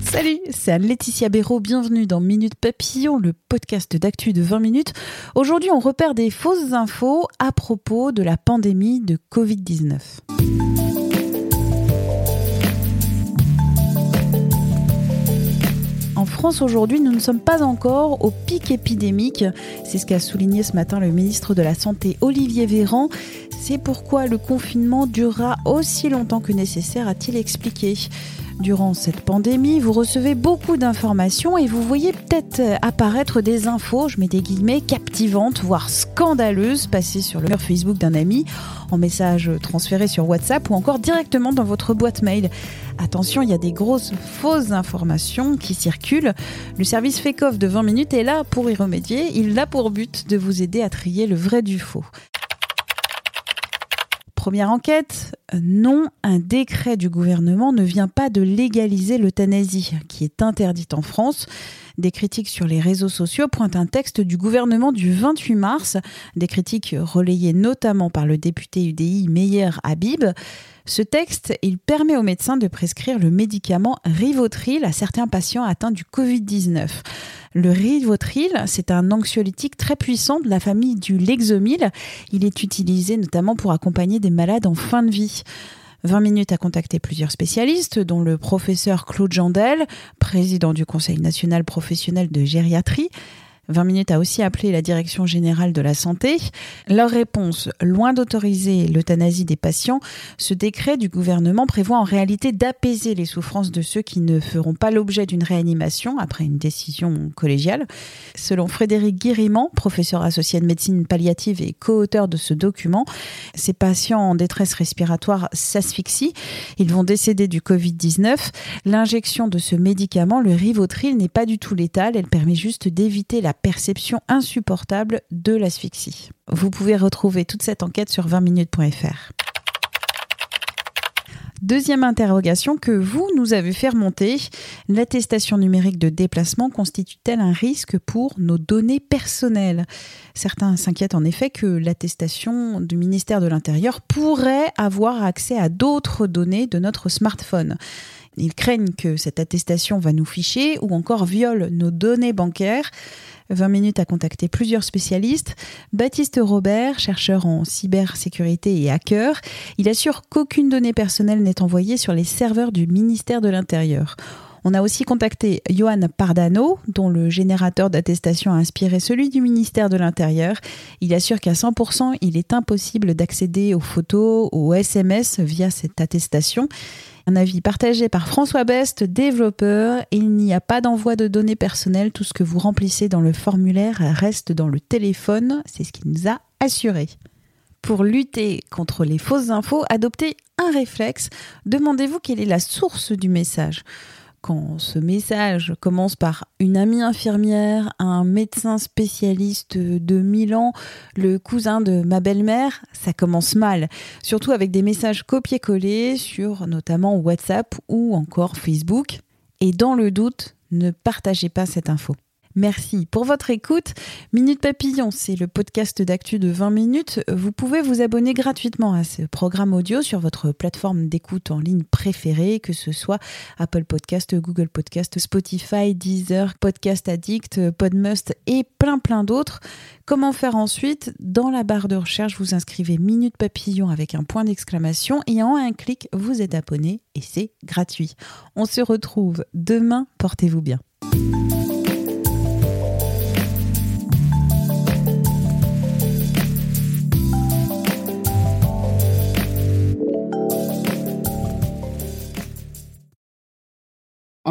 Salut, c'est Anne-Laetitia Béraud. Bienvenue dans Minute Papillon, le podcast d'actu de 20 minutes. Aujourd'hui, on repère des fausses infos à propos de la pandémie de Covid-19. En France aujourd'hui, nous ne sommes pas encore au pic épidémique. C'est ce qu'a souligné ce matin le ministre de la Santé Olivier Véran. C'est pourquoi le confinement durera aussi longtemps que nécessaire, a-t-il expliqué. Durant cette pandémie, vous recevez beaucoup d'informations et vous voyez peut-être apparaître des infos, je mets des guillemets, captivantes, voire scandaleuses, passées sur le mur Facebook d'un ami, en message transféré sur WhatsApp ou encore directement dans votre boîte mail. Attention, il y a des grosses fausses informations qui circulent. Le service FECOF de 20 minutes est là pour y remédier. Il a pour but de vous aider à trier le vrai du faux. Première enquête, non, un décret du gouvernement ne vient pas de légaliser l'euthanasie, qui est interdite en France. Des critiques sur les réseaux sociaux pointent un texte du gouvernement du 28 mars, des critiques relayées notamment par le député UDI Meyer Habib. Ce texte, il permet aux médecins de prescrire le médicament Rivotril à certains patients atteints du Covid-19. Le Rivotril, c'est un anxiolytique très puissant de la famille du Lexomil. Il est utilisé notamment pour accompagner des malades en fin de vie. 20 minutes à contacter plusieurs spécialistes, dont le professeur Claude Jandel, président du Conseil national professionnel de gériatrie, 20 minutes a aussi appelé la Direction générale de la santé. Leur réponse, loin d'autoriser l'euthanasie des patients, ce décret du gouvernement prévoit en réalité d'apaiser les souffrances de ceux qui ne feront pas l'objet d'une réanimation après une décision collégiale. Selon Frédéric Guérimant, professeur associé de médecine palliative et co-auteur de ce document, ces patients en détresse respiratoire s'asphyxient. Ils vont décéder du Covid-19. L'injection de ce médicament, le Rivotril, n'est pas du tout létale. Elle permet juste d'éviter perception insupportable de l'asphyxie. Vous pouvez retrouver toute cette enquête sur 20minutes.fr. Deuxième interrogation que vous nous avez fait remonter, l'attestation numérique de déplacement constitue-t-elle un risque pour nos données personnelles? Certains s'inquiètent en effet que l'attestation du ministère de l'Intérieur pourrait avoir accès à d'autres données de notre smartphone. Ils craignent que cette attestation va nous ficher ou encore viole nos données bancaires. 20 minutes à contacter plusieurs spécialistes. Baptiste Robert, chercheur en cybersécurité et hacker, il assure qu'aucune donnée personnelle n'est envoyée sur les serveurs du ministère de l'Intérieur. On a aussi contacté Johan Pardano, dont le générateur d'attestation a inspiré celui du ministère de l'Intérieur. Il assure qu'à 100%, il est impossible d'accéder aux photos, aux SMS via cette attestation. Un avis partagé par François Best, développeur. Il n'y a pas d'envoi de données personnelles. Tout ce que vous remplissez dans le formulaire reste dans le téléphone. C'est ce qu'il nous a assuré. Pour lutter contre les fausses infos, adoptez un réflexe. Demandez-vous quelle est la source du message quand ce message commence par une amie infirmière, un médecin spécialiste de Milan, le cousin de ma belle-mère, ça commence mal. Surtout avec des messages copiés-collés sur notamment WhatsApp ou encore Facebook. Et dans le doute, ne partagez pas cette info. Merci pour votre écoute. Minute Papillon, c'est le podcast d'actu de 20 minutes. Vous pouvez vous abonner gratuitement à ce programme audio sur votre plateforme d'écoute en ligne préférée, que ce soit Apple Podcast, Google Podcast, Spotify, Deezer, Podcast Addict, Podmust et plein plein d'autres. Comment faire ensuite? Dans la barre de recherche, vous inscrivez Minute Papillon avec un point d'exclamation et en un clic, vous êtes abonné et c'est gratuit. On se retrouve demain, portez-vous bien.